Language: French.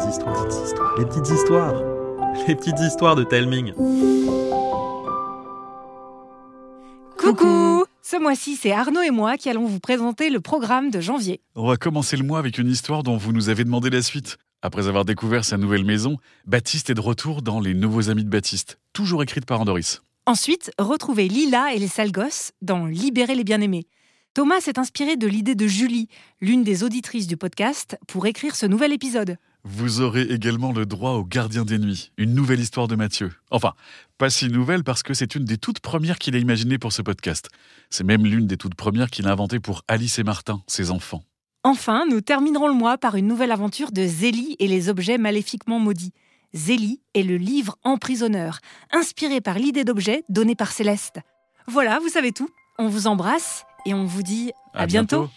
petites histoires. Les petites histoires. Les petites histoires de Telming. Coucou Ce mois-ci, c'est Arnaud et moi qui allons vous présenter le programme de janvier. On va commencer le mois avec une histoire dont vous nous avez demandé la suite. Après avoir découvert sa nouvelle maison, Baptiste est de retour dans Les Nouveaux Amis de Baptiste, toujours écrite par Andoris. Ensuite, retrouvez Lila et les sales gosses dans Libérer les bien-aimés. Thomas s'est inspiré de l'idée de Julie, l'une des auditrices du podcast, pour écrire ce nouvel épisode. Vous aurez également le droit au Gardien des Nuits, une nouvelle histoire de Mathieu. Enfin, pas si nouvelle parce que c'est une des toutes premières qu'il a imaginées pour ce podcast. C'est même l'une des toutes premières qu'il a inventées pour Alice et Martin, ses enfants. Enfin, nous terminerons le mois par une nouvelle aventure de Zélie et les objets maléfiquement maudits. Zélie est le livre emprisonneur, inspiré par l'idée d'objet donnée par Céleste. Voilà, vous savez tout. On vous embrasse et on vous dit à, À bientôt. bientôt.